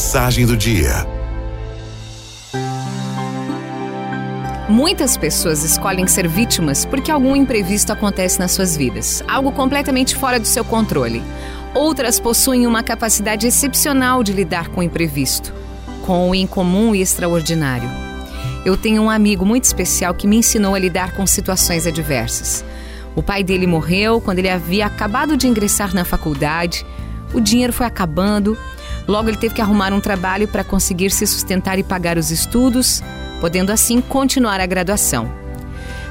Mensagem do dia. Muitas pessoas escolhem ser vítimas porque algum imprevisto acontece nas suas vidas, algo completamente fora do seu controle. Outras possuem uma capacidade excepcional de lidar com o imprevisto, com o incomum e extraordinário. Eu tenho um amigo muito especial que me ensinou a lidar com situações adversas. O pai dele morreu quando ele havia acabado de ingressar na faculdade, o dinheiro foi acabando, logo ele teve que arrumar um trabalho para conseguir se sustentar e pagar os estudos, podendo assim continuar a graduação.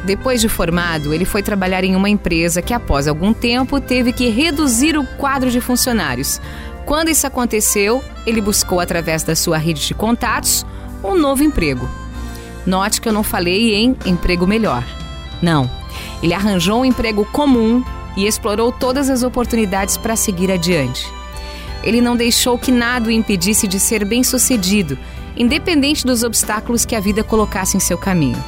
Depois de formado, ele foi trabalhar em uma empresa que, após algum tempo, teve que reduzir o quadro de funcionários. Quando isso aconteceu, ele buscou, através da sua rede de contatos, um novo emprego. Note que eu não falei em emprego melhor. Não. Ele arranjou um emprego comum e explorou todas as oportunidades para seguir adiante. Ele não deixou que nada o impedisse de ser bem-sucedido, independente dos obstáculos que a vida colocasse em seu caminho.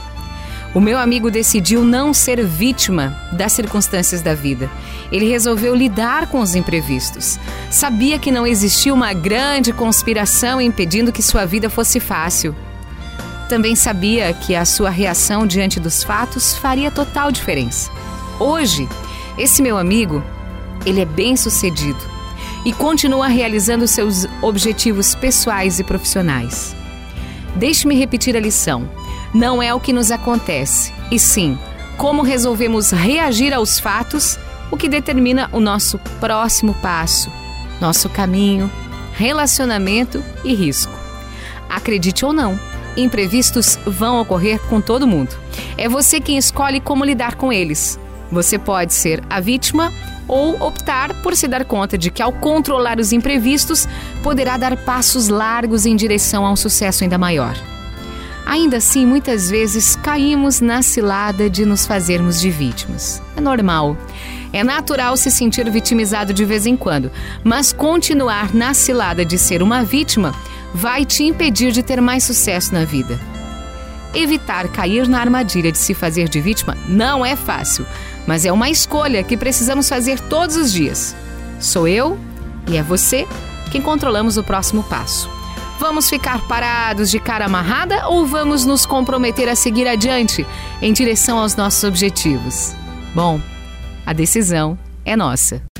O meu amigo decidiu não ser vítima das circunstâncias da vida. Ele resolveu lidar com os imprevistos. Sabia que não existia uma grande conspiração impedindo que sua vida fosse fácil. Também sabia que a sua reação diante dos fatos faria total diferença. Hoje, esse meu amigo, ele é bem-sucedido e continua realizando seus objetivos pessoais e profissionais. Deixe-me repetir a lição. Não é o que nos acontece, e sim como resolvemos reagir aos fatos o que determina o nosso próximo passo, nosso caminho, relacionamento e risco. Acredite ou não, imprevistos vão ocorrer com todo mundo. É você quem escolhe como lidar com eles. Você pode ser a vítima ou optar por se dar conta de que, ao controlar os imprevistos, poderá dar passos largos em direção a um sucesso ainda maior. Ainda assim, muitas vezes caímos na cilada de nos fazermos de vítimas. É normal. É natural se sentir vitimizado de vez em quando, mas continuar na cilada de ser uma vítima vai te impedir de ter mais sucesso na vida. Evitar cair na armadilha de se fazer de vítima não é fácil, mas é uma escolha que precisamos fazer todos os dias. Sou eu e é você quem controlamos o próximo passo. Vamos ficar parados de cara amarrada ou vamos nos comprometer a seguir adiante em direção aos nossos objetivos? Bom, a decisão é nossa.